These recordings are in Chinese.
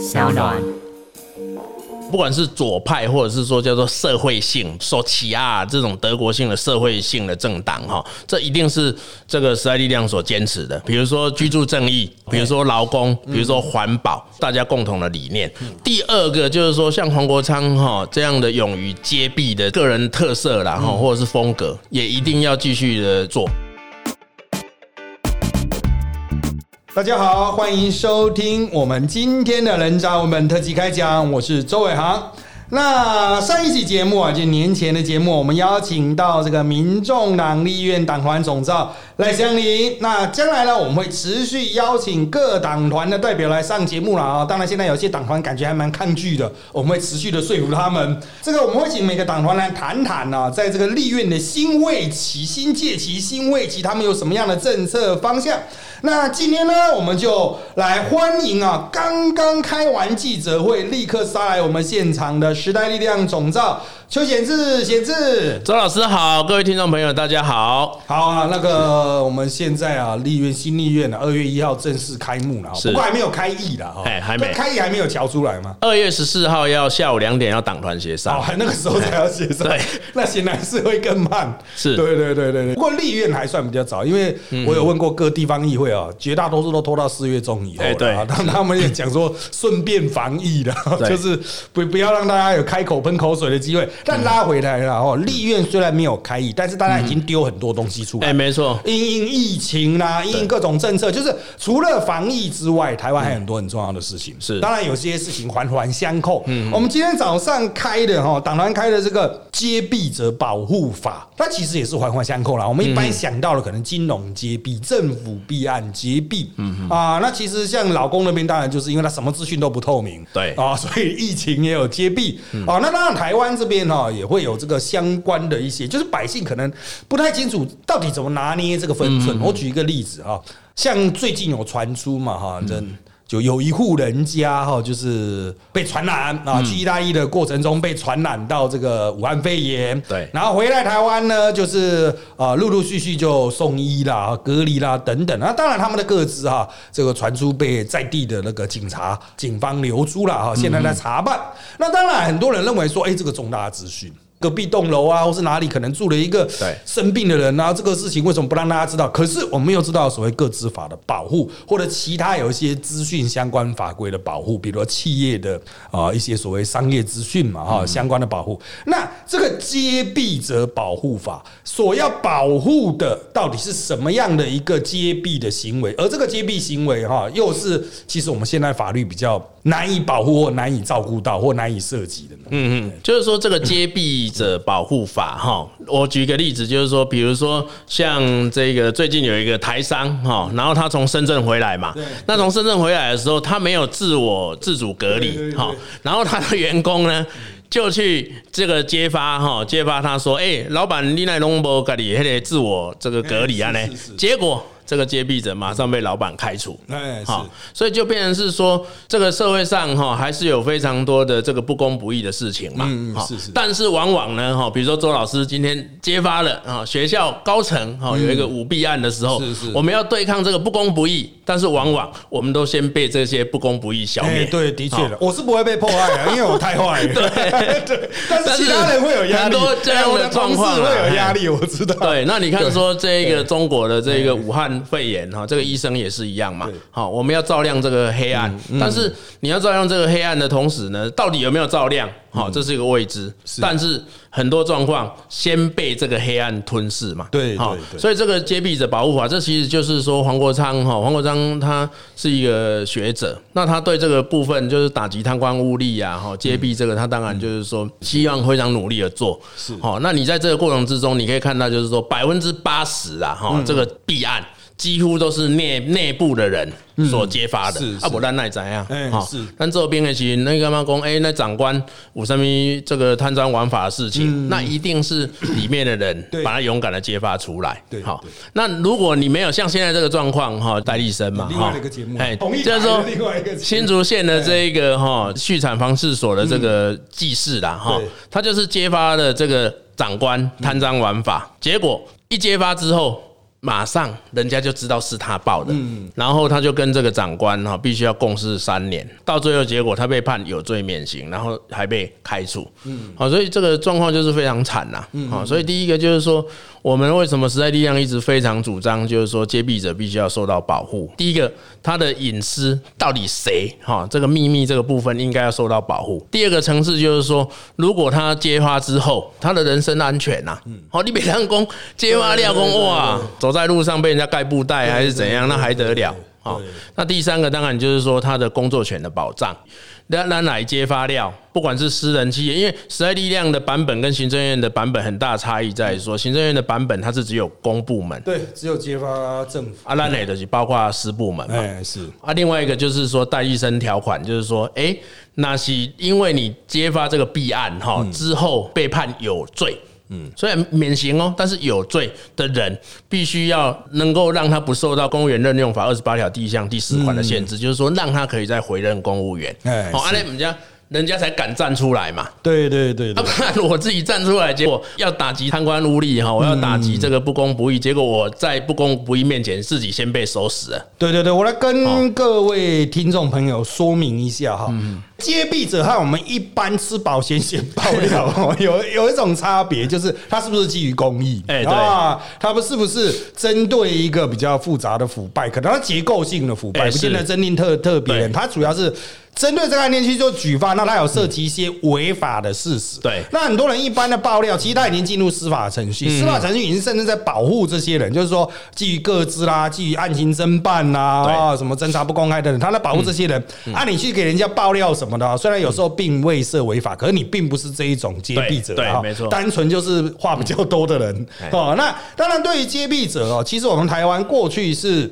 小暖。不管是左派，或者是说叫做社会性、说起啊这种德国性的社会性的政党，哈，这一定是这个时代力量所坚持的。比如说居住正义，比如说劳工，比如说环保，大家共同的理念。第二个就是说，像黄国昌哈这样的勇于揭弊的个人特色啦，哈，或者是风格，也一定要继续的做。大家好，欢迎收听我们今天的人渣文本特辑开讲，我是周伟航。那上一期节目啊，就年前的节目，我们邀请到这个民众党立院党团总召赖香林。那将来呢，我们会持续邀请各党团的代表来上节目了啊。当然，现在有些党团感觉还蛮抗拒的，我们会持续的说服他们。这个我们会请每个党团来谈谈呢，在这个立院的新位期、新届期、新位期，他们有什么样的政策方向。那今天呢，我们就来欢迎啊，刚刚开完记者会，立刻杀来我们现场的时代力量总召邱显志，显志，周老师好，各位听众朋友大家好。好啊，那个我们现在啊，立院新立院呢，二月一号正式开幕了，不过还没有开议了哈，哎，还没。开议，还没有调出来吗？二月十四号要下午两点要党团协商，哦，那个时候才要协商，对，那显然是会更慢，是。对对对对对。不过立院还算比较早，因为我有问过各地方议会啊，绝大多数都拖到四月中以后对，当他们也讲说顺便防疫的，就是不不要让大家有开口喷口水的机会。但拉回来了哦，立院虽然没有开议，但是大家已经丢很多东西出来。哎，没错，因因疫情啦，因各种政策，就是除了防疫之外，台湾还有很多很重要的事情。是，当然有些事情环环相扣。嗯，我们今天早上开的哈，党团开的这个接弊者保护法，它其实也是环环相扣啦。我们一般想到的可能金融接弊、政府弊案接弊，嗯啊，那其实像老公那边，当然就是因为他什么资讯都不透明，对啊，所以疫情也有接弊啊。那当然台湾这边哈也会有这个相关的一些，就是百姓可能不太清楚到底怎么拿捏这个分寸。我举一个例子啊，像最近有传出嘛哈，这。就有一户人家哈，就是被传染啊，去意大利的过程中被传染到这个武汉肺炎，对，然后回来台湾呢，就是啊，陆陆续续就送医啦、隔离啦等等。那当然他们的各自哈，这个传出被在地的那个警察、警方留出了哈，现在在查办。那当然很多人认为说，哎，这个重大资讯。隔壁栋楼啊，或是哪里可能住了一个生病的人啊？这个事情为什么不让大家知道？可是我们又知道所谓各资法的保护，或者其他有一些资讯相关法规的保护，比如说企业的啊一些所谓商业资讯嘛哈相关的保护。那这个揭弊者保护法所要保护的到底是什么样的一个揭弊的行为？而这个揭弊行为哈，又是其实我们现在法律比较难以保护或难以照顾到或难以涉及的呢？嗯嗯，就是说这个揭弊。者保护法哈，我举个例子，就是说，比如说像这个最近有一个台商哈，然后他从深圳回来嘛，那从深圳回来的时候，他没有自我自主隔离哈，然后他的员工呢就去这个揭发哈，揭发他说，哎，老板你那龙博隔离还得自我这个隔离啊呢，结果。这个揭弊者马上被老板开除，哎，好，所以就变成是说，这个社会上哈还是有非常多的这个不公不义的事情嘛，嗯，是是。但是往往呢，哈，比如说周老师今天揭发了啊，学校高层哈有一个舞弊案的时候，是是，我们要对抗这个不公不义，但是往往我们都先被这些不公不义消灭。对，的确的，我是不会被迫害的，因为我太坏。对。对，但是其他人会有压力，很多这样的状况会有压力，我知道。对，那你看说这个中国的这个武汉肺炎哈，这个。医生也是一样嘛，好，我们要照亮这个黑暗，但是你要照亮这个黑暗的同时呢，到底有没有照亮？好，这是一个未知。但是很多状况先被这个黑暗吞噬嘛，对，好，所以这个揭弊者保护法，这其实就是说黄国昌哈，黄国昌他是一个学者，那他对这个部分就是打击贪官污吏啊，哈，揭弊这个他当然就是说希望非常努力的做，是，好，那你在这个过程之中，你可以看到就是说百分之八十啊，哈，这个弊案。几乎都是内内部的人所揭发的，啊，不然那怎样？哈，但这边的其实那个嘛讲，哎，那长官有什么这个贪赃枉法的事情，那一定是里面的人把他勇敢的揭发出来。对，好。那如果你没有像现在这个状况，哈，戴立生嘛，另外一个节目，哎，就是说新竹县的这一个哈畜产防治所的这个技师啦，哈，他就是揭发了这个长官贪赃枉法，结果一揭发之后。马上人家就知道是他报的，然后他就跟这个长官哈必须要共事三年，到最后结果他被判有罪免刑，然后还被开除，嗯，好，所以这个状况就是非常惨呐，好，所以第一个就是说，我们为什么时代力量一直非常主张，就是说揭弊者必须要受到保护。第一个，他的隐私到底谁？哈这个秘密这个部分应该要受到保护。第二个层次就是说，如果他揭发之后，他的人身安全呐，好，你别让公揭发廖公哇。走在路上被人家盖布袋还是怎样，那还得了啊？那第三个当然就是说他的工作权的保障。那那哪揭发料？不管是私人企业，因为时代力量的版本跟行政院的版本很大差异，在于说行政院的版本它是只有公部门，对，只有揭发政府。啊，那哪的就包括私部门嘛？是。啊，另外一个就是说代医生条款，就是说，哎，那是因为你揭发这个弊案哈之后被判有罪。嗯，虽然免刑哦，但是有罪的人必须要能够让他不受到公务员任用法二十八条第一项第四款的限制，就是说让他可以再回任公务员。哎，好，阿雷，我们家。人家才敢站出来嘛？对对对，不然我自己站出来，结果要打击贪官污吏哈，我要打击这个不公不义，结果我在不公不义面前自己先被收拾了。对对对，我来跟各位听众朋友说明一下哈，揭弊者和我们一般吃保险险爆料 有有一种差别，就是他是不是基于公益？哎，对啊，他们是不是针对一个比较复杂的腐败，可能他结构性的腐败，不见得真定特特别，他主要是。针对这个案件去做举发，那他有涉及一些违法的事实。对，那很多人一般的爆料，其实他已经进入司法程序，司法程序已经甚至在保护这些人，就是说基于各自啦，基于案情侦办啦，啊，什么侦查不公开等等，他在保护这些人。啊，你去给人家爆料什么的，虽然有时候并未涉违法，可是你并不是这一种揭弊者，对，没错，单纯就是话比较多的人。哦，那当然对于揭弊者哦，其实我们台湾过去是。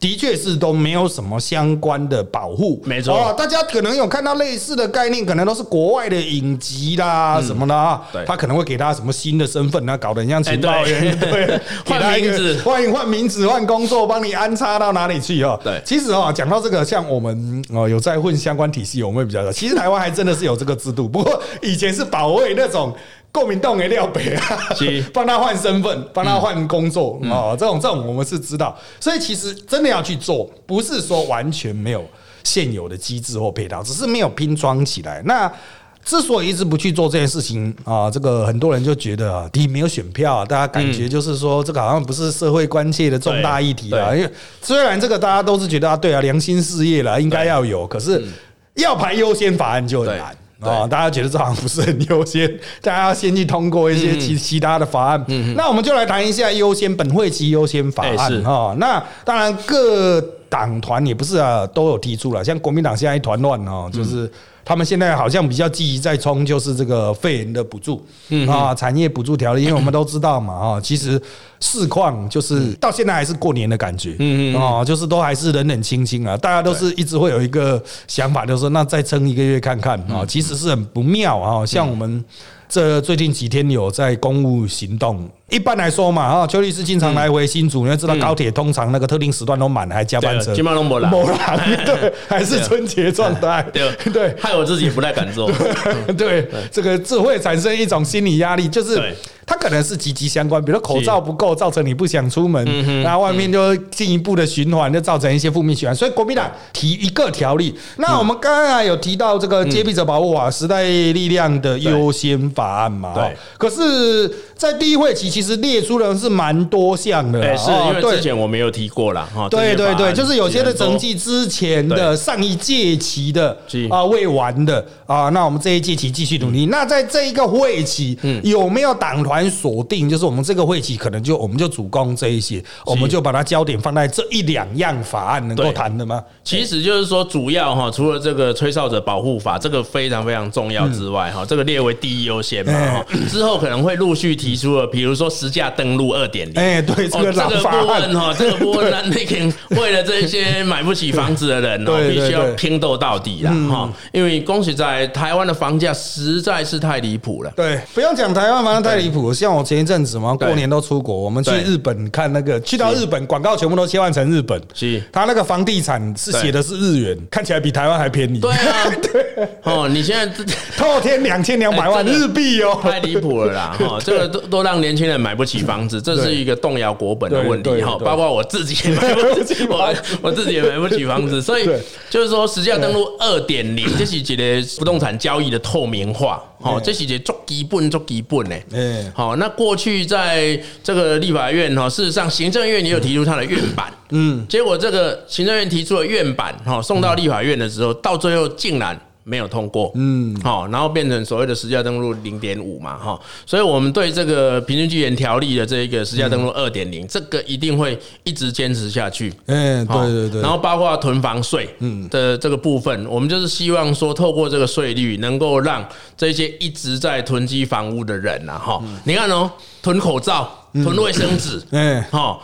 的确是都没有什么相关的保护，没错。大家可能有看到类似的概念，可能都是国外的影集啦什么的啊。对，他可能会给他什么新的身份啊，搞得很像情报员，对，换名字，换换名字，换工作，帮你安插到哪里去哦。对，其实哦，讲到这个，像我们哦有在混相关体系，我们会比较少。其实台湾还真的是有这个制度，不过以前是保卫那种。国民党给廖北啊，帮他换身份，帮他换工作哦，这种这种我们是知道，所以其实真的要去做，不是说完全没有现有的机制或配套，只是没有拼装起来。那之所以一直不去做这件事情啊，这个很多人就觉得啊，第一没有选票，啊大家感觉就是说这个好像不是社会关切的重大议题了。因为虽然这个大家都是觉得啊，对啊，良心事业了，应该要有，可是要排优先法案就很难。啊，大家觉得这好像不是很优先，大家要先去通过一些其其他的法案。那我们就来谈一下优先本会期优先法案哈。那当然各党团也不是啊，都有提出了，像国民党现在一团乱哦，就是他们现在好像比较积极在冲，就是这个肺炎的补助啊，产业补助条例，因为我们都知道嘛啊，其实。市况就是到现在还是过年的感觉，嗯嗯啊，就是都还是冷冷清清啊，大家都是一直会有一个想法，就是说那再撑一个月看看啊，其实是很不妙啊。像我们这最近几天有在公务行动，一般来说嘛啊，邱律师经常来回新竹，你要知道高铁通常那个特定时段都满，还加班车，基本上没人，没人，对，还是春节状态，对 对，害我自己不太敢做，对，这个这会产生一种心理压力，就是。它可能是积极相关，比如口罩不够，造成你不想出门，然后外面就进一步的循环，就造成一些负面循环。所以国民党提一个条例，那我们刚刚有提到这个揭弊者保护法、时代力量的优先法案嘛？对。可是，在第一会期其实列出的是蛮多项的，是因为之前我没有提过了哈。对对对，就是有些的成绩之前的上一届期的啊未完的啊，那我们这一届期继续努力。那在这一个会期，有没有党团？锁定就是我们这个会期可能就我们就主攻这一些，我们就把它焦点放在这一两样法案能够谈的吗？其实就是说主要哈，除了这个吹哨者保护法这个非常非常重要之外哈，这个列为第一优先嘛。之后可能会陆续提出了，比如说实价登录二点零。哎，对，这个这个部分哈，这个部分那那为了这些买不起房子的人哦，必须要拼斗到底了哈。因为恭喜在台湾的房价实在是太离谱了。对，不用讲台湾房价太离谱。像我前一阵子嘛，过年都出国，我们去日本看那个，去到日本广告全部都切换成日本，是，他那个房地产是写的是日元，看起来比台湾还便宜。对啊，对，哦，你现在透天两千两百万日币哦，太离谱了啦！哈，这个都都让年轻人人买不起房子，这是一个动摇国本的问题哈。包括我自己也买不起，我 我自己也买不起房子，所以就是说实价登录二点零，这是一个不动产交易的透明化，好，对这是一个做基本做基本呢。嗯，好，那过去在这个立法院哈，事实上行政院也有提出它的院版，嗯，结果这个行政院提出了院版哈，送到立法院的时候，到最后竟然。没有通过，嗯，好，然后变成所谓的实价登录零点五嘛，哈，所以我们对这个平均居延条例的这一个实价登录二点零，这个一定会一直坚持下去，哎，好对对对，然后包括囤房税嗯。的这个部分，我们就是希望说，透过这个税率，能够让这些一直在囤积房屋的人呐，哈，你看哦，囤口罩、囤卫生纸，哎，哈，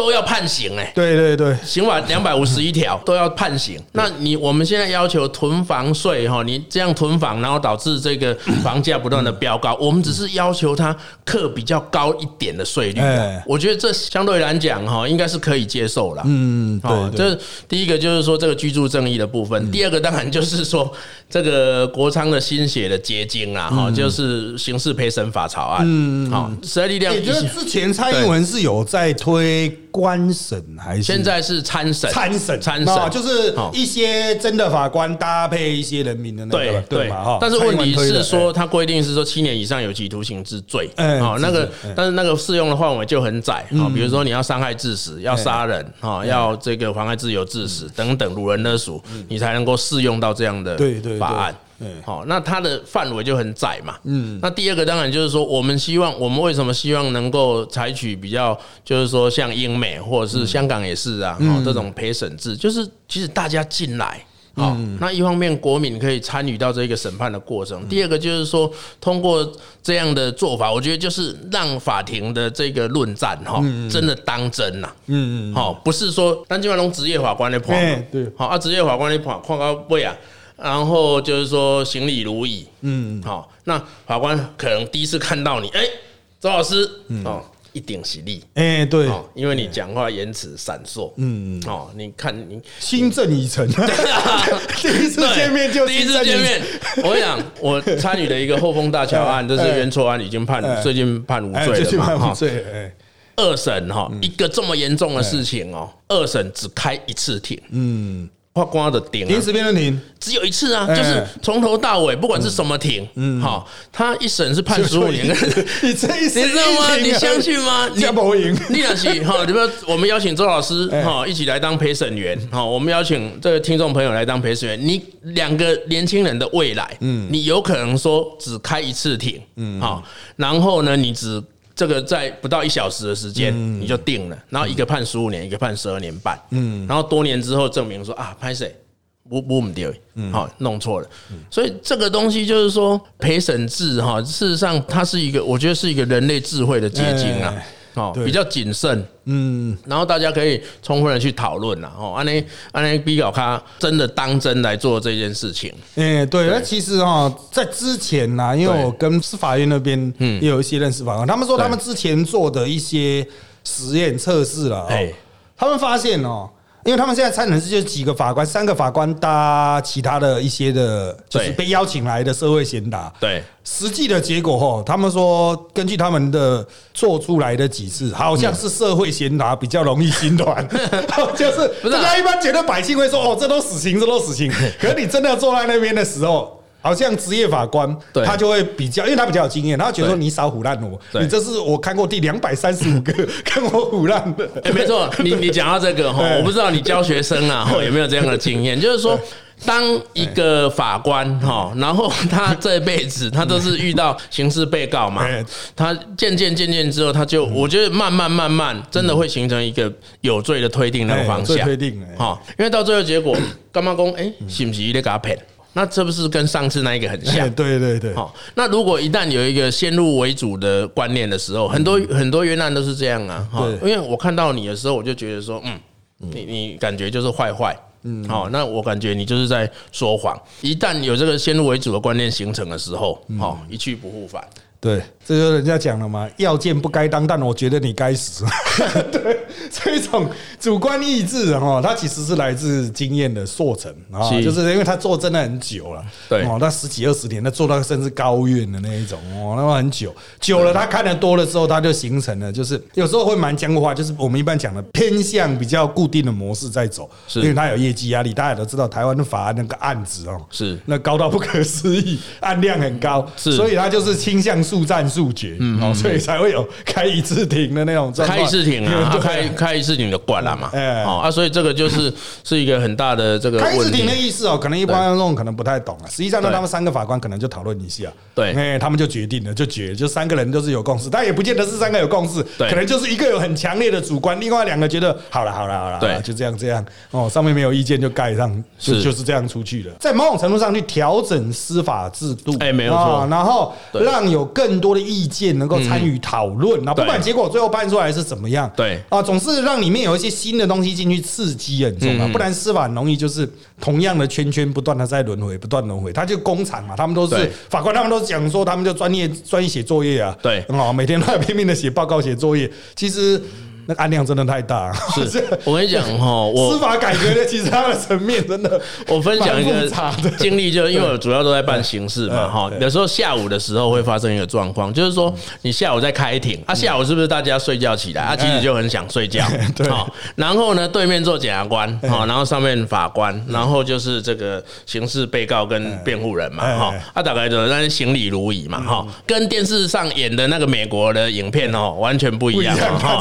都要判刑哎。对对对，刑法两百五十一条 都要判刑，那你我们现在要求囤房税哈，你这样囤房，然后导致这个房价不断的飙高，我们只是要求他课比较高一点的税率我觉得这相对来讲哈，应该是可以接受了。嗯，哦，对对，这第一个就是说这个居住正义的部分，第二个当然就是说这个国昌的心血的结晶啦，哈，就是刑事陪审法草案，嗯，好，时代力量也就是之前蔡英文是有在推官审还是现在是参审，参审？参哦审就是哦。一些真的法官搭配一些人民的那对个，对嘛哈。但是问题是说，它规定是说七年以上有期徒刑之罪，哎哦，那个但是那个适用的范围就很窄啊，比如说你要伤害致死，要杀人哎。啊，要这个妨碍自由致死等等，掳人勒赎，你才能够适用到这样的法案哎。好，那它的范围就很窄嘛。嗯，那第二个当然就是说，我们希望，我们为什么希望能够采取比较，就是说像英美或者是香港也是啊，哦，这种陪审制，就是其实大家进来。好，那一方面国民可以参与到这个审判的过程，第二个就是说，通过这样的做法，我觉得就是让法庭的这个论战哈，真的当真呐。嗯嗯，好，不是说单金万龙职业法官的判对好啊，职业法官的判判到位啊，然后就是说行礼如仪，嗯，好，那法官可能第一次看到你，哎，周老师，哦，一定是你。哎对，哦，因为你讲话言辞闪烁，嗯，哦，你看你心正已成，第一次见面就第一次见面，我跟你讲，我参与的一个后丰大桥案，这是冤错案，已经判哎。最近判无哎，罪了嘛，哈。二审哈，一个这么严重的事情哦，二审只开一次庭，嗯，法官的顶啊。临时辩论庭，只有一次啊，哎。就是从头到尾，不管是什么庭，嗯，好，他一审是判十五年，你这一你知道吗？你相信吗？你加不赢，你那是哈，你不要，我们邀请周老师哎。哈一起来当陪审员哈，我们邀请这个听众朋友来当陪审员。你两个年轻人的未来，嗯，你有可能说只开一次庭，嗯，好，然后呢，你只这个在不到一小时的时间你就定了，然后一个判十五年，一个判十二年半，嗯，然后多年之后证明说啊，拍谁？不不唔对，好弄错了，所以这个东西就是说陪审制哈，事实上它是一个，我觉得是一个人类智慧的结晶啊。哎，哦，比较谨慎，嗯，然后大家可以充分的去讨论啦，哦，安尼安尼比较他真的当真来做这件事情，哎，对，那其实哈，在之前呢，因为我跟司法院那边也有一些认识法官，他们说他们之前做的一些实验测试了，哎。哦，他们发现哦。因为他们现在参审是就几个法官，三个法官搭其他的一些的，就是被邀请来的社会贤达。对，实际的结果哈，他们说根据他们的做出来的几次，好像是社会贤达比较容易心软，就是大家一般觉得百姓会说哦，这都死刑，这都死刑。可是你真的坐在那边的时候。好像职业法官对。他就会比较，因为他比较有经验，他会觉得说你少唬烂我，你这是我看过第两百三十五个 跟我唬烂的。哎，没错，你你讲到这个哈，哎我不知道你教学生啊哈有没有这样的经验，就是说。当一个法官哈，然后他这辈子他都是遇到刑事被告嘛哎，他渐渐渐渐之后，他就我觉得慢慢慢慢真的会形成一个有罪的推定那个方向，推定哎。哈，因为到最后结果干妈公哎，是不是你给他骗？那这不是跟上次那一个很像哎，？对对对，好，那如果一旦有一个先入为主的观念的时候，很多很多冤案都是这样啊。哈，因为我看到你的时候，我就觉得说，嗯，你你感觉就是坏坏。嗯，好，那我感觉你就是在说谎。一旦有这个先入为主的观念形成的时候，好，一去不复返。对，这就是人家讲了嘛，要见不该当，但我觉得你该死。对，这种主观意志哦，它其实是来自经验的塑成啊，是。就是因为他做真的很久了，对。哦，那十几二十年，他做到甚至高院的那一种哦，那么很久，久了他看的多了之后，他就形成了，就是有时候会蛮僵化，就是我们一般讲的偏向比较固定的模式在走，是。因为他有业绩压力，大家都知道台湾的法案那个案子哦，是。那高到不可思议，案量很高，是。所以他就是倾向速战速决，哦，所以才会有开一次庭的那种开一次庭啊，开开一次庭就管了嘛，哎。哦啊，所以这个就是 是一个很大的这个开一次庭的。意思哦，可能一般观众可能不太懂啊。实际上呢，他们三个法官可能就讨论一下，对。哎，他们就决定了，就决，就三个人都是有共识，但也不见得是三个有共识，对。可能就是一个有很强烈的主观，另外两个觉得好了好了好了，对。就这样这样。哦，上面没有意见就盖上，就是。就是这样出去了。在某种程度上去调整司法制度，哎没有错。啊然后让有更多的意见能够参与讨论，那不管结果最后判出来是怎么样，对。啊，总是让里面有一些新的东西进去刺激很重要，嗯。不然司法很容易就是同样的圈圈不断的在轮回，不断轮回。他就工厂嘛，他们都是法官，他们都讲说他们就专业专业写作业啊，对。很好，每天都在拼命的写报告写作业，其实那个案量真的太大。是 我跟你讲哈，我司法改革的 其实它的层面真的，我分享一个经历，就因为我主要都在办刑事嘛，哈，有时候下午的时候会发生一个状况，就是说你下午在开庭，啊，下午是不是大家睡觉起来，啊，其实就很想睡觉，对。好，然后呢，对面坐检察官，好，然后上面法官，然后就是这个刑事被告跟辩护人嘛，哈，啊，大概就那行礼如仪嘛，哈，跟电视上演的那个美国的影片哦，完全不一样哈，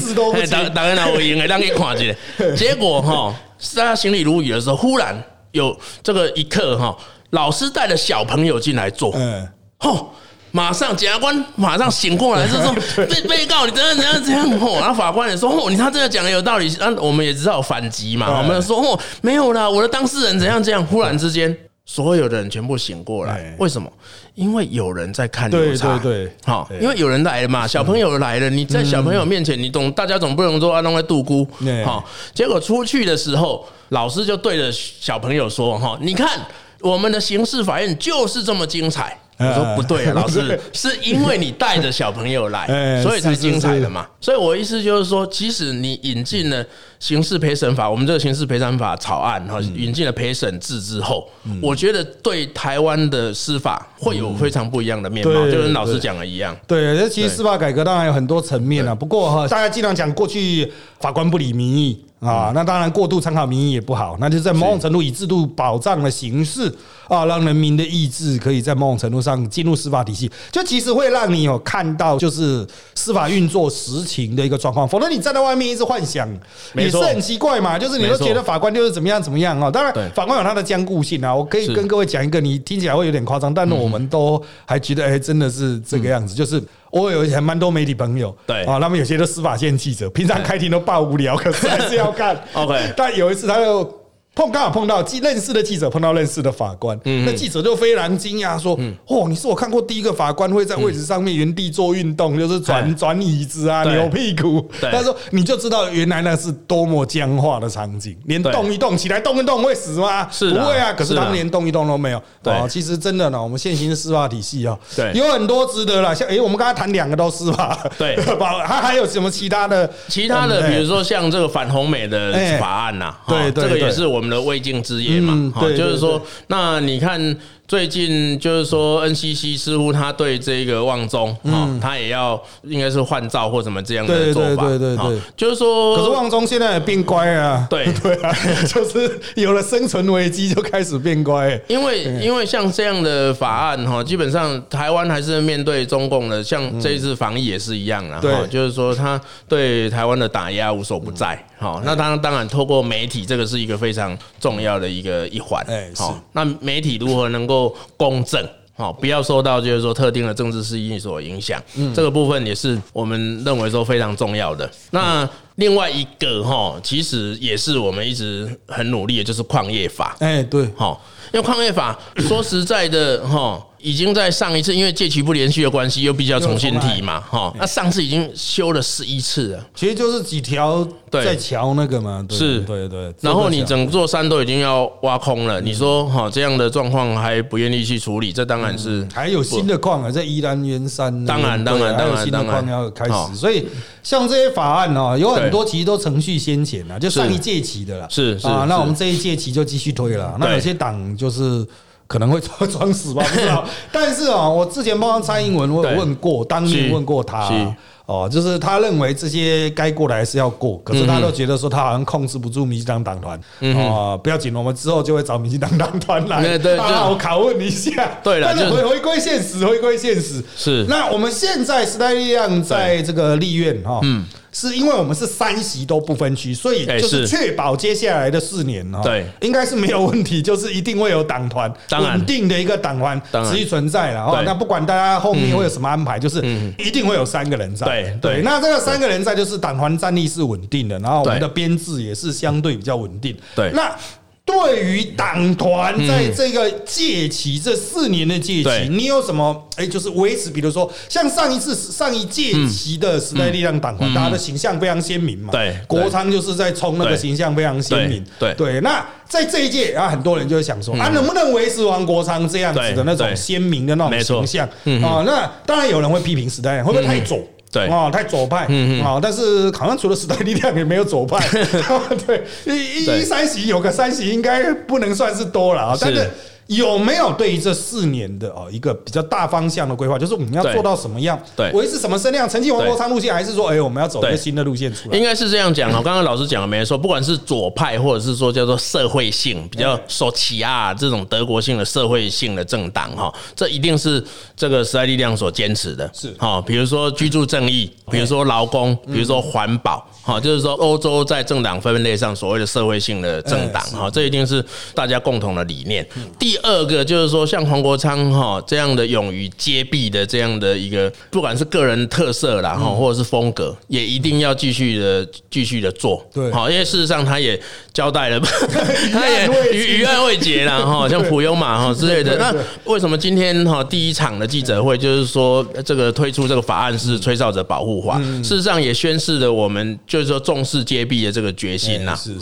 意思都不嘿清大大概拿我赢了，让你看一下。结果哈，大家行礼如雨的时候，忽然有这个一刻哈，老师带着小朋友进来坐，嗯，吼。马上检察官马上醒过来，就说 被被告你怎样怎样怎样吼，然后法官也说哦，你他这个讲的有道理，那，我们也知道反击嘛，我们说哦没有啦，我的当事人怎样怎样，忽然之间所有的人全部醒过来。哎，为什么？因为有人在看对对对。好，因为有人来了嘛，小朋友来了，你在小朋友面前，你懂，大家总不能说啊，弄在度孤，好，结果出去的时候，老师就对着小朋友说哈，你看我们的刑事法院就是这么精彩。我说不对啊，老师，是因为你带着小朋友来，哎 所以才精彩的嘛。所以我意思就是说，即使你引进了刑事陪审法，我们这个刑事陪审法草案哈，引进了陪审制之后，我觉得对台湾的司法会有非常不一样的面貌，就跟老师对。讲的一样。对，这其实司法改革当然有很多层面啊。不过哈，大家经常讲过去法官不理民意啊，那当然过度参考民意也不好。那就在某种程度以制度保障的形式啊，让人民的意志可以在某种程度上进入司法体系，就其实会让你有看到就是司法运作实情的一个状况。否则你站在外面一直幻想，也是很奇怪嘛。就是你都觉得法官就是怎么样怎么样啊。当然，法官有他的僵固性啊。我可以跟各位讲一个，你听起来会有点夸张，但是我们都还觉得哎，真的是这个样子。就是我有还蛮多媒体朋友，对啊，他们有些都司法线记者，平常开庭都爆无聊，可是还是要看。OK 但有一次他又。碰刚好碰到记认识的记者，碰到认识的法官，嗯那记者就非常惊讶说：“哦，你是我看过第一个法官会在位置上面原地做运动，就是转嗯转椅子啊、扭屁股。”对他说：“你就知道原来那是多么僵化的场景，连动一动起来动一动会死吗？是不会啊。可是他们连动一动都没有。对哦，其实真的呢，我们现行的司法体系啊，对有很多值得了。像诶，我们刚才谈两个都司法，对吧？还还有什么其他的？其他的，嗯比如说像这个反红美的哎法案呐，对哈这个也是我们的未竟之业嘛对对就是说，那你看最近就是说 NCC 似乎他对这个旺中哈，他也要应该是换照或什么这样的做法，对对对。就是说，可是旺中现在也变乖啊，对。对啊，就是有了生存危机就开始变乖。因为因为像这样的法案哈，基本上台湾还是面对中共的，像这一次防疫也是一样啊，对。哈，就是说他对台湾的打压无所不在，哈，那当然当然透过媒体，这个是一个非常重要的一个一环哎，好，那媒体如何能够公正？好，不要受到就是说特定的政治势力所影响，嗯这个部分也是我们认为说非常重要的。那另外一个哈，其实也是我们一直很努力的，就是矿业法。哎，对，好，因为矿业法说实在的哈，已经在上一次因为借期不连续的关系，又必须要重新提嘛，哈。那上次已经修了十一次了，其实就是几条对。在桥那个嘛，对是。对对。然后你整座山都已经要挖空了，你说哈这样的状况还不愿意去处理，这当然是还有新的矿啊，在宜兰圆山当然当然当然对还有新的矿要开始，所以像这些法案哦，有很多其实都程序先前啊，就上一届期的啦，是是啊，那我们这一届期就继续推了，那有些党就是。可能会 装死吧，不知道。但是啊，我之前帮到蔡英文，我问过，当面问过他，哦，就是他认为这些该过的还是要过，可是他都觉得说他好像控制不住民进党党团，哦，不要紧，我们之后就会找民进党党团来。对对我拷问一下。对了就是回回归现实，回归现实。是那我们现在时代力量在这个立院哈，嗯，是因为我们是三席都不分区，所以哎就是是确保接下来的四年哦，对，应该是没有问题，就是一定会有党团稳定的一个党团持续存在了哦。那不管大家后面会有什么安排，就是一定会有三个人在。对对那这个三个人在，就是党团战力是稳定的，然后我们的编制也是相对比较稳定。对那。对于党团在这个届期、这四年的届期，你有什么？哎，就是维持，比如说像上一次上一届期的时代力量党团，大家的形象非常鲜明嘛。对。国昌就是在冲那个形象非常鲜明。对。那在这一届啊，很多人就会想说啊，能不能维持王国昌这样子的那种对。鲜明的那种形象？啊？那当然有人会批评时代会不会太左？对啊，太左派啊！但是好像除了时代力量也没有左派，对一一三席有个三席应该不能算是多了啊，但是。有没有对于这四年的哦一个比较大方向的规划？就是我们要做到什么样，对维持什么声量？成绩王国对昌路线，还是说，哎，我们要走一个新的路线出来？应该是这样讲哦。刚刚老师讲了没错，不管是左派或者是说叫做社会性比较受起啊这种德国性的社会性的政党哈，这一定是这个时代力量所坚持的。是哈，比如说居住正义，比如说劳工，比如说环保，哈，就是说欧洲在政党分类上所谓的社会性的政党哈，这一定是大家共同的理念。第二个就是说，像黄国昌哈这样的勇于揭弊的这样的一个，不管是个人特色啦哈，或者是风格，也一定要继续的继续的做。对好，因为事实上他也交代了，他也尽余余案未结啦哈，像普悠玛哈之类的。那为什么今天哈第一场的记者会就是说这个推出这个法案是吹哨者保护法，嗯事实上也宣示了我们就是说重视揭弊的这个决心呐是，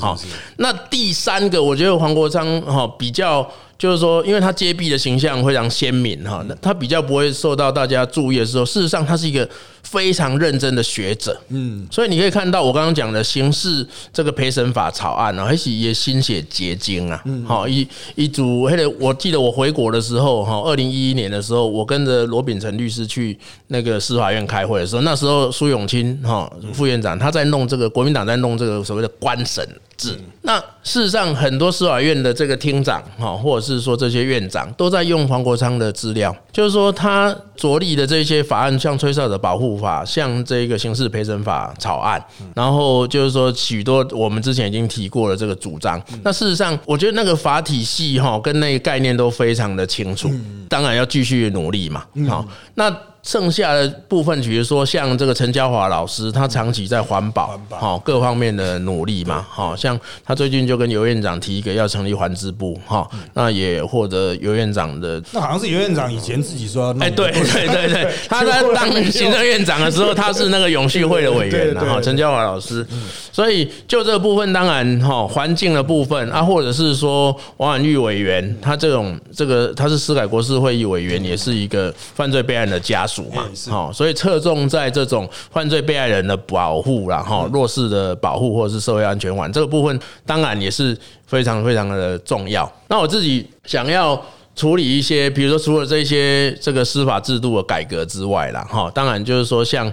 那第三个，我觉得黄国昌哈比较。就是说，因为他揭弊的形象非常鲜明哈，那他比较不会受到大家注意的时候，事实上他是一个非常认真的学者，嗯，所以你可以看到我刚刚讲的刑事这个陪审法草案啊，还是也心血结晶啊，好一一组，黑的，我记得我回国的时候哈，二零一一年的时候，我跟着罗秉成律师去那个司法院开会的时候，那时候苏永清哈副院长他在弄这个国民党在弄这个所谓的官审制。那事实上，很多司法院的这个厅长哈，或者是说这些院长都在用黄国昌的资料，就是说他着力的这些法案，像吹哨者保护法，像这个刑事陪审法草案，然后就是说许多我们之前已经提过了这个主张。那事实上，我觉得那个法体系哈跟那个概念都非常的清楚，当然要继续努力嘛。好，那。剩下的部分，比如说像这个陈嘉华老师，他长期在环保好各方面的努力嘛，好像他最近就跟尤院长提一个要成立环资部哈，那也获得尤院长的。那好像是尤院长以前自己说哎，对对对对，他在当行政院长的时候，他是那个永续会的委员对对对。哈，陈嘉华老师。所以就这个部分，当然哈，环境的部分啊，或者是说王婉玉委员，他这种这个他是司改国事会议委员，也是一个犯罪备案的家属嘛哎，是好，所以侧重在这种犯罪被害人的保护啦，哈，弱势的保护或者是社会安全网这个部分，当然也是非常非常的重要。那我自己想要。处理一些，比如说除了这些这个司法制度的改革之外啦，哈，当然就是说像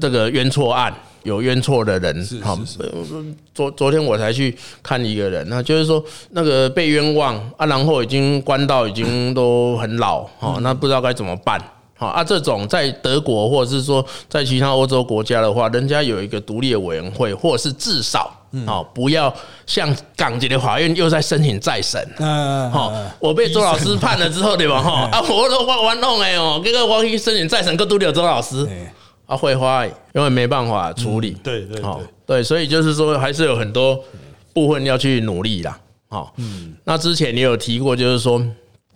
这个冤错案。有冤错的人，哈，昨昨天我才去看一个人，那就是说那个被冤枉啊，然后已经关到已经都很老，哈，那不知道该怎么办。好啊，这种在德国或者是说在其他欧洲国家的话，人家有一个独立的委员会，或者是至少，好不要像港籍的法院又在申请再审。嗯，好，我被周老师判了之后，对吧？哈啊，我都我玩弄哎哦，这个我去申请再审，更都有周老师哎啊，会花，因为没办法处理。对对好对，对，所以就是说，还是有很多部分要去努力啦。好，嗯，那之前你有提过，就是说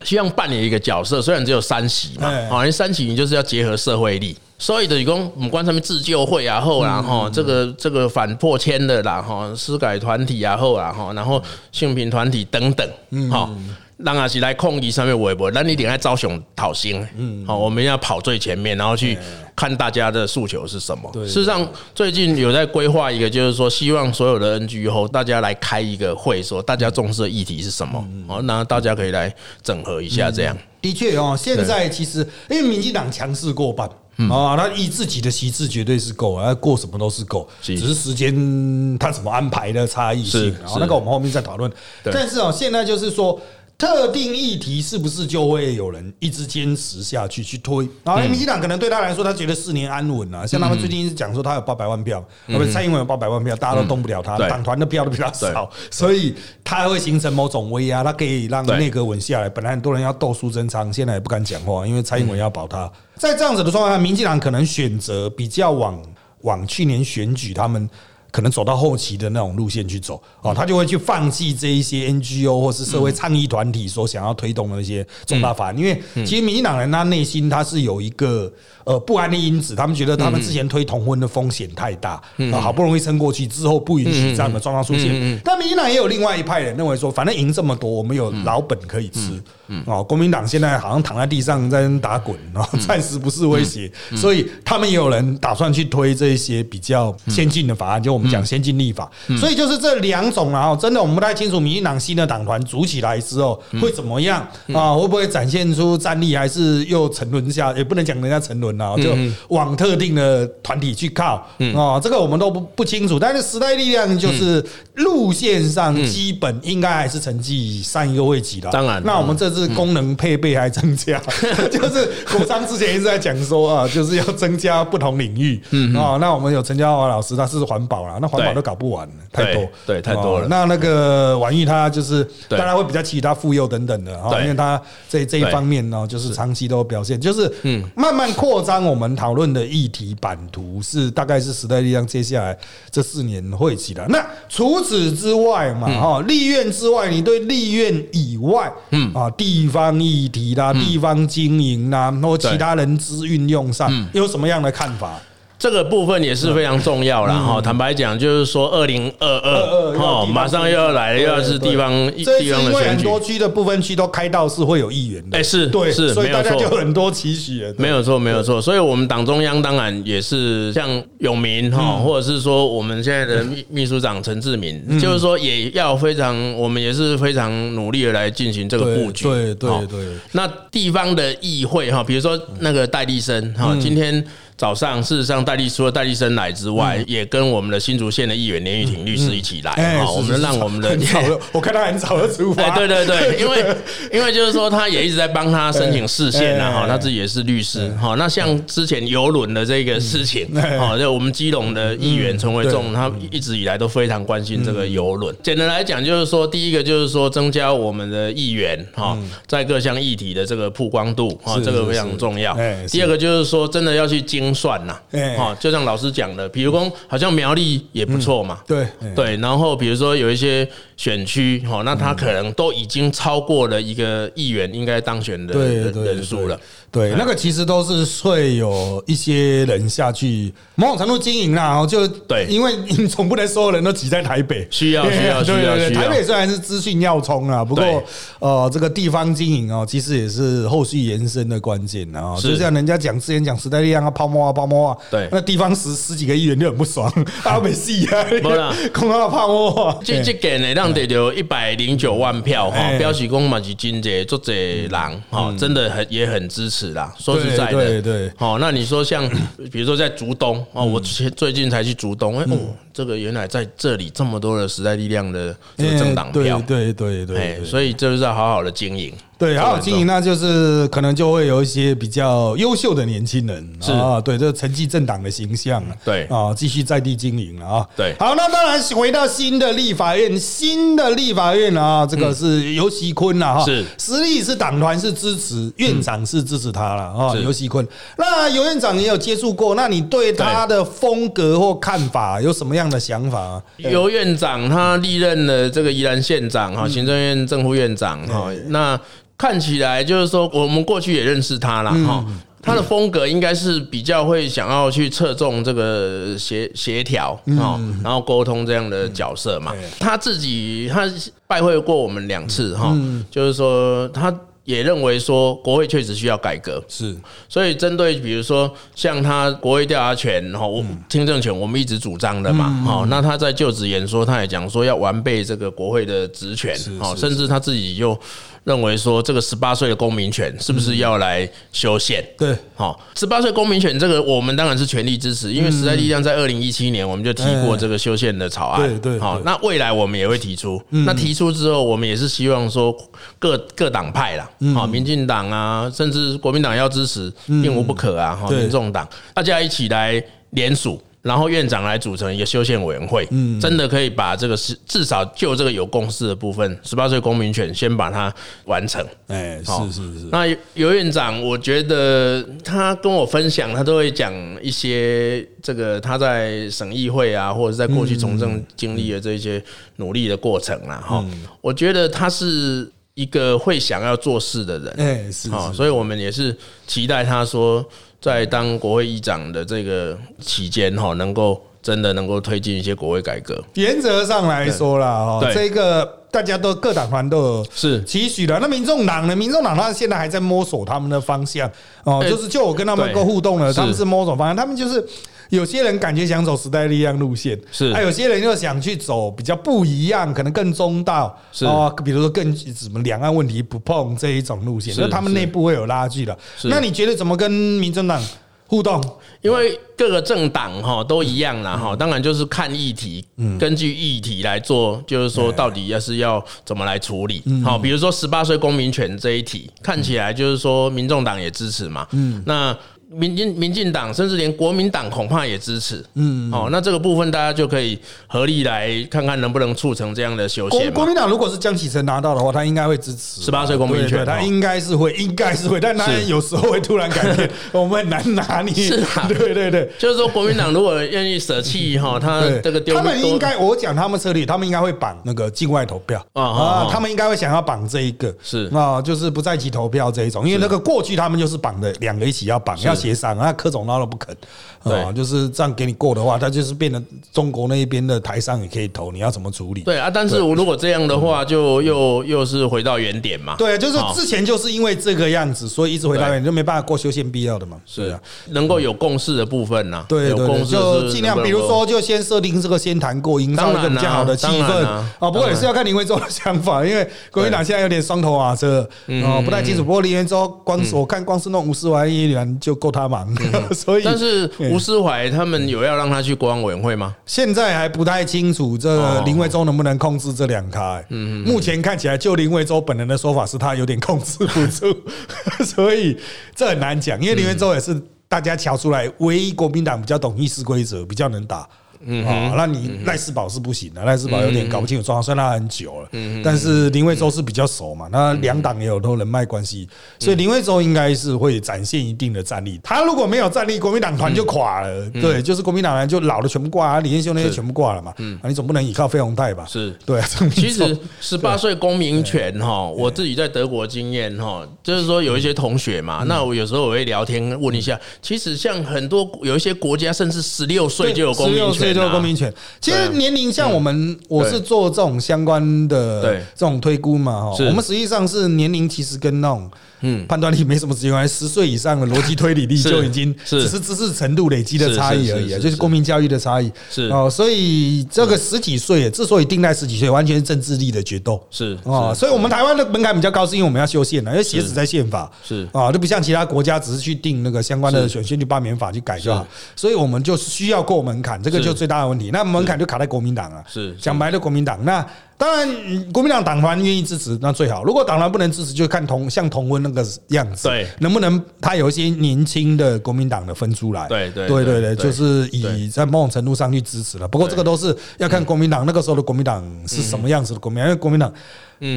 希望扮演一个角色，虽然只有三席嘛，哎哦，因为三席你就是要结合社会力。所以的是讲，不管他们自救会啊，后然后这个这个反破迁的啦，哈，私改团体啊，后然后然后性平团体等等，哈，让阿是来控议上面微博，那你点爱招雄讨薪，嗯，好，我们要跑最前面，然后去看大家的诉求是什么。事实上，最近有在规划一个，就是说希望所有的 NGO 大家来开一个会，说大家重视的议题是什么，哦，那大家可以来整合一下，这样。的确哦，现在其实因为民进党强势过半。啊，他以自己的席次绝对是够啊，过什么都是够，只是时间他怎么安排的差异性是，然后那个我们后面再讨论。但是哦，现在就是说。特定议题是不是就会有人一直坚持下去去推？然后民进党可能对他来说，他觉得四年安稳啊。像他们最近一直讲说他有八百万票，不是蔡英文有八百万票，大家都动不了他，对党团的票都比较少，所以他会形成某种威压，他可以让对内阁稳下来。本来很多人要斗苏贞昌，现在也不敢讲话，因为蔡英文要保他。在这样子的状况下，民进党可能选择比较往往去年选举他们。可能走到后期的那种路线去走哦，他就会去放弃这一些 NGO 或是社会倡议团体所想要推动的一些重大法案，因为其实民进党人他内心他是有一个呃不安的因子，他们觉得他们之前推同婚的风险太大，啊，好不容易撑过去之后不允许这样的状况出现。但民进党也有另外一派人认为说，反正赢这么多，我们有老本可以吃。哦，国民党现在好像躺在地上在那打滚，然后暂时不是威胁，所以他们也有人打算去推这一些比较先进的法案，就我们讲先进立法。所以就是这两种啊，哦真的我们不太清楚，民进党新的党团组起来之后会怎么样啊？会不会展现出战力，还是又沉沦下？也不能讲人家沉沦啊，就往特定的团体去靠啊，这个我们都不不清楚。但是时代力量就是路线上基本应该还是成绩上一个位置的。当然那我们这次功能配备还增加，就是国商之前一直在讲说啊，就是要增加不同领域。嗯啊，那我们有陈嘉华老师，他是环保啦，那环保都搞不完，太多，对对太多了。哦那那个婉玉他就是对。大家会比较期待妇幼等等的啊，因为他这这一方面呢，就是长期都表现，就是嗯。慢慢扩张我们讨论的议题版图，是大概是时代力量接下来这四年会起的。那除此之外嘛，嗯哈，立院之外，你对立院以外，嗯啊，地方议题啦、地方经营啦，或其他人资运用上，嗯有什么样的看法？这个部分也是非常重要啦。哈。坦白讲，就是说二零二22二哈，要地方马上又要来，又要是地方地方的选举，很多区的部分区都开到是会有议员的，哎是对，是所以大家就很多期许了，没有错，没有错。所以，我们党中央当然也是像永明哈，嗯。或者是说我们现在的秘 秘书长陈志敏，就是说也要非常，我们也是非常努力的来进行这个布局。对对哈。对。对，那地方的议会哈，比如说那个戴立生嗯。哈，今天早上事实上戴立除了戴立生来之外，也跟我们的新竹县的议员连玉婷律师一起来哈，嗯哎是我们让我们的 我看他很早就出发，哎，对对对，因为因为就是说，他也一直在帮他申请视线啊，哎哈，他自己也是律师，哈。那像之前游轮的这个事情，哎。哈，就我们基隆的议员陈维仲，对。他一直以来都非常关心这个游轮。简单来讲，就是说，第一个就是说，增加我们的议员哈，在各项议题的这个曝光度，哈，是这个非常重要。第二个就是说，真的要去精算呐，哎。哈，就像老师讲的，比如说好像苗栗也不错嘛，对。哎对，然后比如说有一些选区，哈，那他可能都已经超过了一个议员应该当选的人数了。对，那个其实都是会有一些人下去某种程度经营啦，哦，就对。因为你总不能所有人都挤在台北，需要 需要需要需要。台北虽然是资讯要冲啊，不对。过呃，这个地方经营哦，其实也是后续延伸的关键啊。是。就像人家讲之前讲时代力量啊，泡沫啊，泡沫啊，对。那地方十十几个议员就很不爽，啊，没戏啊，没啦。空到泡沫啊，这这个呢，让得有一百零九万票哈哎，表示公嘛是金姐做这人哈，真的很也很支持啦。说实在的。对的，对。好，那你说像 比如说在竹东哦，我前最近才去竹东，哎哦，这个原来在这里这么多的时代力量的这个政党票。哎，对对对哎对，，所以这就是要好好的经营。对，好好经营，那就是可能就会有一些比较优秀的年轻人是。啊，对，这成绩政党的形象啊，对。啊，继续在地经营了啊。对。好，那当然回到新的立法院，新的立法院啊，这个是尤熙坤了哈，是。实力是党团是支持，院长是支持他了啊，尤熙坤。那尤院长也有接触过，那你对他的风格或看法有什么样的想法？尤院长他历任了这个宜兰县长嗯。哈，行政院正副院长哈，那看起来就是说，我们过去也认识他了哈。他的风格应该是比较会想要去侧重这个协协调啊，然后沟通这样的角色嘛。他自己他拜会过我们两次哈，就是说他。也认为说国会确实需要改革，是，所以针对比如说像他国会调查权，然后听证权，我们一直主张的嘛，好，那他在就职演说，他也讲说要完备这个国会的职权，好，甚至他自己就。认为说这个十八岁的公民权是不是要来修宪？对，好，十八岁公民权这个我们当然是全力支持，因为时代力量在二零一七年我们就提过这个修宪的草案，对对，好，那未来我们也会提出，那提出之后，我们也是希望说各各党派啦，好，民进党啊，甚至国民党要支持，并无不可啊，哈，民众党大家一起来联署。然后院长来组成一个修宪委员会，嗯，真的可以把这个是至少就这个有共识的部分，十八岁公民权先把它完成。哎，是是是。那尤院长，我觉得他跟我分享，他都会讲一些这个他在省议会啊，或者在过去从政经历的这些努力的过程啦。哈，我觉得他是一个会想要做事的人。哎，是啊，所以我们也是期待他说。在当国会议长的这个期间，哈，能够真的能够推进一些国会改革。原则上来说啦，哦，这个大家都各党团都有是期许的。那民众党呢？民众党他现在还在摸索他们的方向哦，就是就我跟他们够互动了，他们是摸索方向，他们就是。有些人感觉想走时代力量路线，是；还有些人又想去走比较不一样，可能更中道，是啊，比如说更什么两岸问题不碰这一种路线，那他们内部会有拉锯的。那你觉得怎么跟民政党互动？因为各个政党哈都一样啦哈，当然就是看议题，根据议题来做，就是说到底要是要怎么来处理。好，比如说十八岁公民权这一题，看起来就是说民众党也支持嘛，嗯，那。民进民进党甚至连国民党恐怕也支持，嗯，哦，那这个部分大家就可以合力来看看能不能促成这样的修宪。国民党如果是江启臣拿到的话，他应该会支持十八岁公民权，他应该是会，应该是会，但他有时候会突然改变，我们很难拿捏。是啊，对对对，就是说国民党如果愿意舍弃哈，他这个他们应该我讲他们策略，他们应该会绑那个境外投票。啊，他们应该会想要绑这一个。是。啊，就是不在籍投票这一种，因为那个过去他们就是绑的两个一起要绑，要协商啊，柯总。那都不肯啊，就是这样给你过的话，他就是变成中国那一边的台商也可以投，你要怎么处理？对啊，但是我如果这样的话，就又又是回到原点嘛。对，就是之前就是因为这个样子，所以一直回到原点，就没办法过修宪必要的嘛。是啊，能够有共识的部分呢，对对，就尽量，比如说就先设定这个先谈过，营造一个比较好的气氛啊。不过也是要看林徽州的想法，因为国民党现在有点双头马车哦，不太清楚。不过林徽州光我看光是弄五十万亿元就够他忙。所以，但是吴思怀他们有要让他去国安委员会吗？现在还不太清楚，这林维洲能不能控制这两开？嗯，目前看起来，就林维洲本人的说法是他有点控制不住，所以这很难讲。因为林维洲也是大家瞧出来，唯一国民党比较懂议事规则，比较能打。嗯啊，那你赖世宝是不行的，赖世宝有点搞不清楚状况，虽然他很久了，嗯但是林慧州是比较熟嘛，那两党也有都人脉关系，所以林慧州应该是会展现一定的战力。他如果没有战力，国民党团就垮了，对，就是国民党团就老的全部挂，李彦秀那些全部挂了嘛，嗯，你总不能依靠费鸿泰吧？是。对，其实十八岁公民权哈，我自己在德国经验哈，就是说有一些同学嘛，那我有时候我会聊天问一下，其实像很多有一些国家，甚至十六岁就有公民权。就公民权，其实年龄像我们，我是做这种相关的这种推估嘛，哈，我们实际上是年龄其实跟那种。嗯，判断力没什么直接关系。十岁以上的逻辑推理力就已经只是知识程度累积的差异而已，就是公民教育的差异。是哦，所以这个十几岁之所以定在十几岁，完全是政治力的决斗。是啊，所以我们台湾的门槛比较高，是因为我们要修宪了，因为写死在宪法。是啊，就不像其他国家，只是去定那个相关的选选举罢免法去改就好。所以我们就需要过门槛，这个就最大的问题。那门槛就卡在国民党啊，是讲白了，国民党那。当然，国民党党团愿意支持，那最好。如果党团不能支持，就看同像同温那个样子，对，能不能他有一些年轻的国民党的分出来？对对对对对，就是以在某种程度上去支持了。不过这个都是要看国民党那个时候的国民党是什么样子的国民党，因为国民党。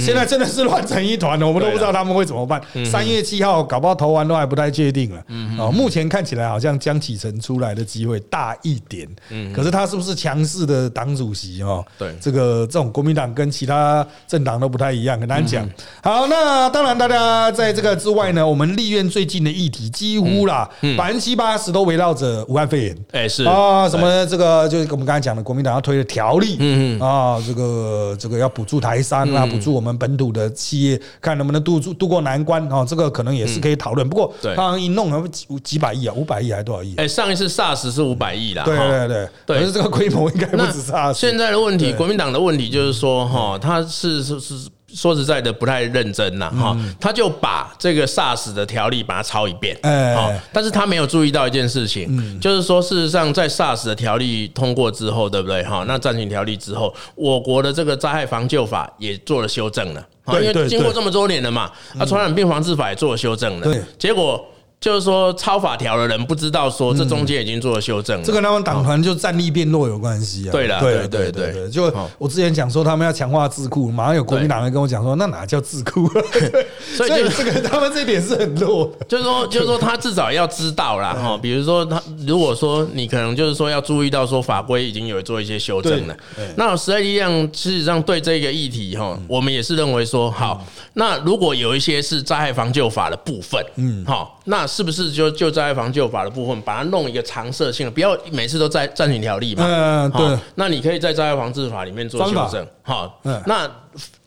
现在真的是乱成一团了，我们都不知道他们会怎么办。三月七号搞不好投完都还不太确定了。哦，目前看起来好像江启臣出来的机会大一点，嗯，可是他是不是强势的党主席哦？对这个这种国民党跟其他政党都不太一样，很难讲。好，那当然大家在这个之外呢，我们立院最近的议题几乎啦，百分之七八十都围绕着武汉肺炎。哎是。啊，什么这个就是我们刚才讲的，国民党要推的条例，嗯啊，这个这个要补助台商啊，补助我们本土的企业，看能不能渡渡渡过难关啊，这个可能也是可以讨论。不过对。他好像一弄，几几百亿啊，五百亿还是多少亿？哎上一次 SARS 是五百亿啦，对对对。对。可是这个规模应该不止 SARS。现在的问题，国民党的问题就是说，哈，他是是是说实在的不太认真呐，哈，他就把这个 SARS 的条例把它抄一遍，哎好，但是他没有注意到一件事情，就是说，事实上在 SARS 的条例通过之后，对不对？哈，那暂停条例之后，我国的这个灾害防救法也做了修正了，哈因为经过这么多年了嘛，啊，传染病防治法也做了修正了，对结果。就是说，抄法条的人不知道说，这中间已经做了修正了。这跟他们党团就战力变弱有关系啊。对了对对对就我之前讲说他们要强化智库，马上有国民党人跟我讲说，那哪叫智库？所所以就这个他们这点是很弱。就是说，就是说，他至少要知道啦，哈。比如说，他如果说你可能就是说要注意到说法规已经有做一些修正了那时代力量事实上对这个议题哈，我们也是认为说，好，那如果有一些是灾害防救法的部分，嗯，好，那是不是就就灾害防救法的部分，把它弄一个常设性的，不要每次都在暂停条例嘛，嗯，好对，那你可以在灾害防治法里面做修正，好嗯，那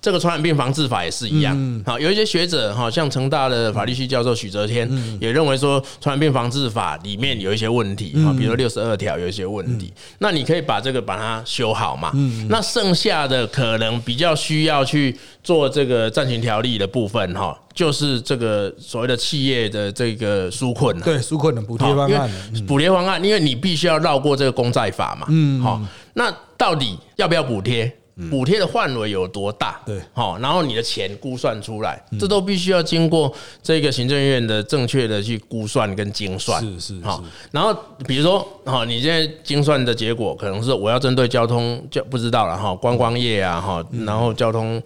这个传染病防治法也是一样，好，有一些学者哈，像成大的法律系教授许哲天也认为说，传染病防治法里面有一些问题，哈，比如六十二条有一些问题，那你可以把这个把它修好嘛，那剩下的可能比较需要去做这个暂行条例的部分哈，就是这个所谓的企业的这个纾困啊，对，纾困的补贴方因案，为补贴方案，因为你必须要绕过这个公债法嘛。嗯，好，那到底要不要补贴？补贴的范围有多大？对好，然后你的钱估算出来，这都必须要经过这个行政院的正确的去估算跟精算。是是好，然后比如说，好，你现在精算的结果可能是我要针对交通，就不知道了哈，观光业啊哈，然后交通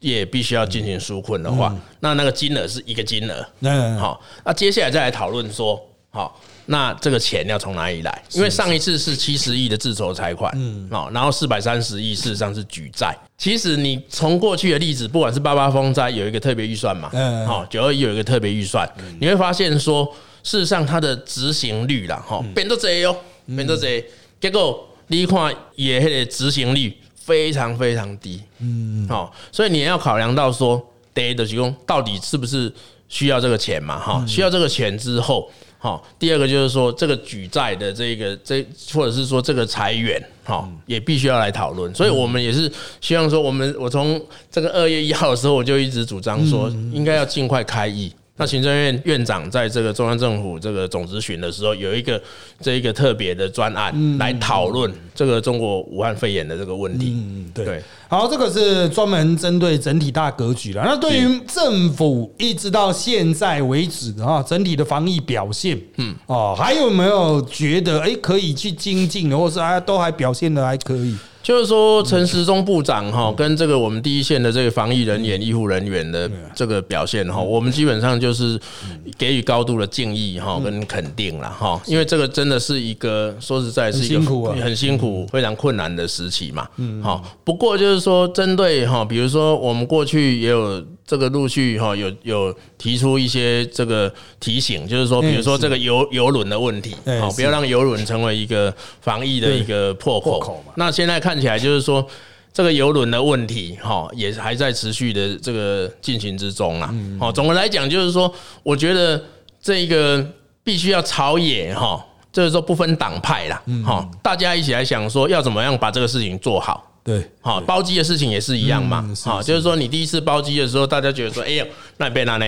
业必须要进行纾困的话，那那个金额是一个金额。嗯，好，那接下来再来讨论说，好，那这个钱要从哪里来？因为上一次是七十亿的自筹财款，嗯，好，然后四百三十亿事实上是举债。其实你从过去的例子，不管是八八风灾有一个特别预算嘛，嗯。好，九二一有一个特别预算，你会发现说，事实上它的执行率啦，哈，变到这哟，变到这，结果你看也迄个执行率非常非常低，嗯，好，所以你也要考量到说，第一的提供到底是不是需要这个钱嘛，哈，需要这个钱之后。好，第二个就是说，这个举债的这个这，或者是说这个裁员，好，也必须要来讨论。所以我们也是希望说，我们我从这个二月一号的时候，我就一直主张说，应该要尽快开议。那行政院院长在这个中央政府这个总咨询的时候，有一个这一个特别的专案来讨论这个中国武汉肺炎的这个问题。嗯，对对。好，这个是专门针对整体大格局了。那对于政府一直到现在为止啊，整体的防疫表现，嗯，哦，还有没有觉得哎可以去精进的，或是啊都还表现的还可以？就是说，陈时中部长哈，跟这个我们第一线的这个防疫人员、医护人员的这个表现哈，我们基本上就是给予高度的敬意哈，跟肯定了哈，因为这个真的是一个说实在是一个很辛苦非常困难的时期嘛。好，不过就是说，针对哈，比如说我们过去也有这个陆续哈，有有提出一些这个提醒，就是说，比如说这个游游轮的问题，好，不要让游轮成为一个防疫的一个破口嘛。那现在看起来就是说，这个游轮的问题，哈，也还在持续的这个进行之中啊。好，总的来讲就是说，我觉得这个必须要朝野哈，就是说不分党派啦，哈，大家一起来想说要怎么样把这个事情做好。对，好，包机的事情也是一样嘛。好，就是说你第一次包机的时候，大家觉得说，哎呦，那边那呢，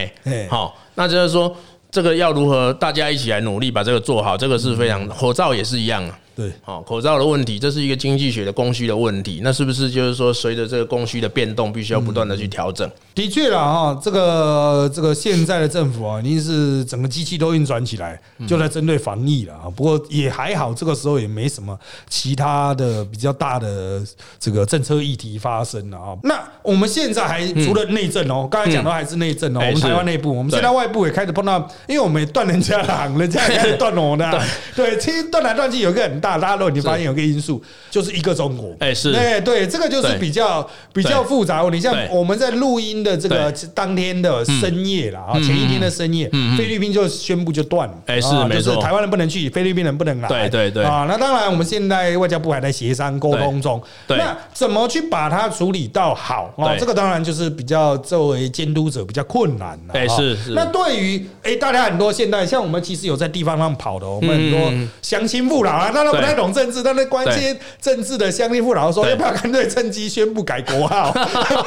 好，那就是说这个要如何大家一起来努力把这个做好，这个是非常口罩也是一样啊。对，好，口罩的问题，这是一个经济学的供需的问题，那是不是就是说，随着这个供需的变动，必须要不断的去调整？的确啦，哈，这个这个现在的政府啊，已经是整个机器都运转起来，就在针对防疫了啊。不过也还好，这个时候也没什么其他的比较大的这个政策议题发生了啊。那我们现在还除了内政哦，刚才讲到还是内政哦，我们台湾内部，我们现在外部也开始碰到，因为我们也断人家行，人家也开始断我的。对，其实断来断去有一个很大，大家都已经发现有一个因素，就是一个中国。哎，是，哎，对，这个就是比较比较复杂。你像我们在录音的这个当天的深夜了啊，前一天的深夜，菲律宾就宣布就断了。哎，是，就是台湾人不能去，菲律宾人不能来。对对对。啊，那当然，我们现在外交部还在协商沟通中。那怎么去把它处理到好？哦，这个当然就是比较作为监督者比较困难了。哎，是是。那对于哎，大家很多现在像我们其实有在地方上跑的，我们很多乡亲父老啊，大家不太懂政治，但是关心政治的乡亲父老说，要不要干脆趁机宣布改国号？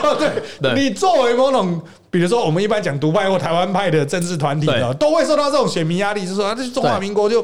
对，你作为某种，比如说我们一般讲独派或台湾派的政治团体呢，都会受到这种选民压力，就是说啊，这中华民国就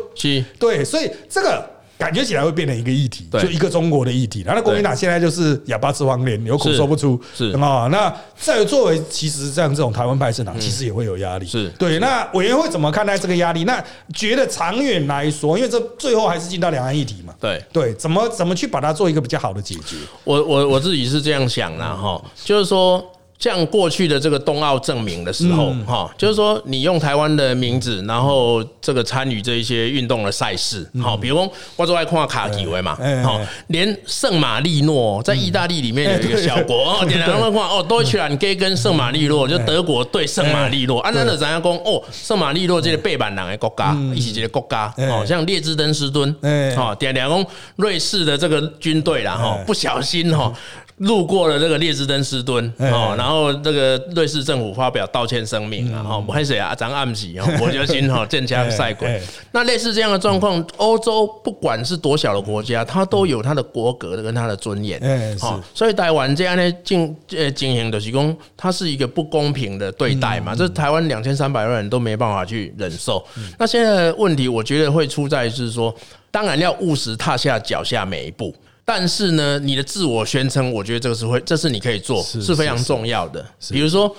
对，所以这个。感觉起来会变成一个议题，就一个中国的议题。然后国民党现在就是哑巴吃黄连，有苦说不出，是啊。那在作为其实像这种台湾派政党，其实也会有压力。是对。那委员会怎么看待这个压力？那觉得长远来说，因为这最后还是进到两岸议题嘛。对对，怎么怎么去把它做一个比较好的解决？我我我自己是这样想的哈，就是说。像过去的这个冬奥证明的时候，哈，就是说你用台湾的名字，然后这个参与这一些运动的赛事，好，比如我做爱看卡几维嘛，好，连圣马力诺在意大利里面有一个小国哦，点两万块哦，多去了，你可以跟圣马力诺，就德国对圣马力诺，按照的咱家讲哦，圣马力诺这个背板人的国家，一起这个国家，哦，像列支敦斯敦，哦，点两公瑞士的这个军队啦，哈，不小心哈。路过了这个列支敦斯敦哦，然后这个瑞士政府发表道歉声明啊，哈，不谁啊，张暗喜哦，我就心哈，见枪赛鬼。那类似这样的状况，欧洲不管是多小的国家，它都有它的国格跟它的尊严，好，所以台湾这样呢进呃经营的提供，它是一个不公平的对待嘛，这台湾两千三百万人都没办法去忍受。那现在的问题，我觉得会出在是说，当然要务实踏下脚下每一步。但是呢，你的自我宣称，我觉得这个是会，这是你可以做，是非常重要的。比如说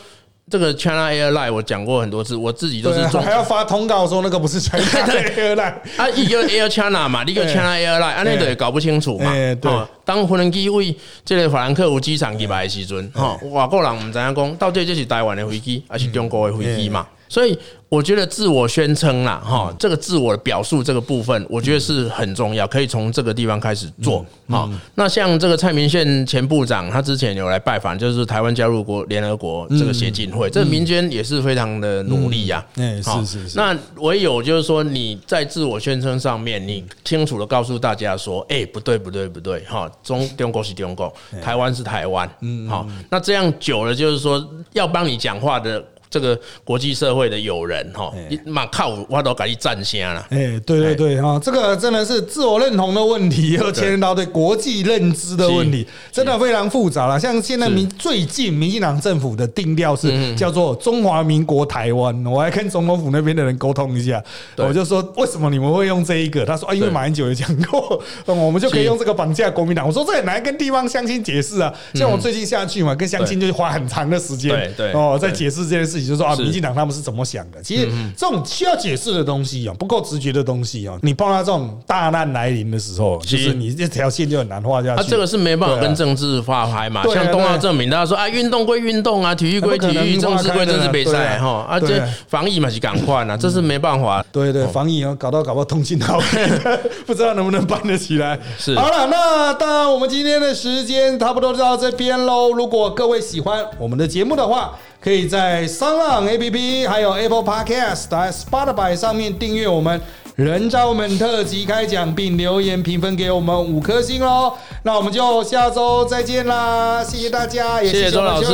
这个 China Airline，我讲过很多次，我自己都是还要发通告说那个不是 China Airline，啊，一个 Air China 嘛，一个 China Airline，啊，那个也搞不清楚嘛。对，当无人机为这个法兰克福机场入来的时阵，哈，外国人唔知影讲，到底这是台湾的飞机还是中国的飞机嘛？所以。我觉得自我宣称啦，哈，这个自我的表述这个部分，我觉得是很重要，可以从这个地方开始做。好，那像这个蔡明宪前部长，他之前有来拜访，就是台湾加入国联合国这个协进会，这民间也是非常的努力呀。哎，是是是。那唯有就是说你在自我宣称上面，你清楚的告诉大家说，哎，不对不对不对，哈，中中国是中国，台湾是台湾。嗯，好，那这样久了，就是说要帮你讲话的。这个国际社会的友人哈，马靠我都赶紧站先了。哎，对对对哈，这个真的是自我认同的问题，又牵连到对国际认知的问题，真的非常复杂了。像现在民最近民进党政府的定调是叫做中华民国台湾，我还跟总统府那边的人沟通一下，我就说为什么你们会用这一个？他说啊，因为马英九也讲过，我们就可以用这个绑架国民党。我说这很难跟地方乡亲解释啊。像我最近下去嘛，跟乡亲就花很长的时间，对哦，在解释这件事情。就说啊，民进党他们是怎么想的？其实这种需要解释的东西啊，不够直觉的东西啊，你碰到这种大难来临的时候，其实你这条线就很难画下去。啊，这个是没办法跟政治发牌嘛。像冬奥证明，大家说啊，运动归运动啊，体育归体育，政治归政治比赛哈。啊，这防疫嘛是赶快啊，这是没办法。对对，防疫啊，搞到搞到通信到，不知道能不能办得起来。是好了，那当然我们今天的时间差不多就到这边喽。如果各位喜欢我们的节目的话，可以在三浪 A P P 还有 Apple Podcast、在 Spotify 上面订阅我们人渣们特辑开讲，并留言评分给我们五颗星喽。那我们就下周再见啦！谢谢大家，也谢谢周老师，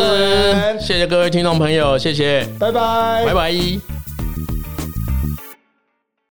谢谢各位听众朋友，谢谢，拜拜，拜拜。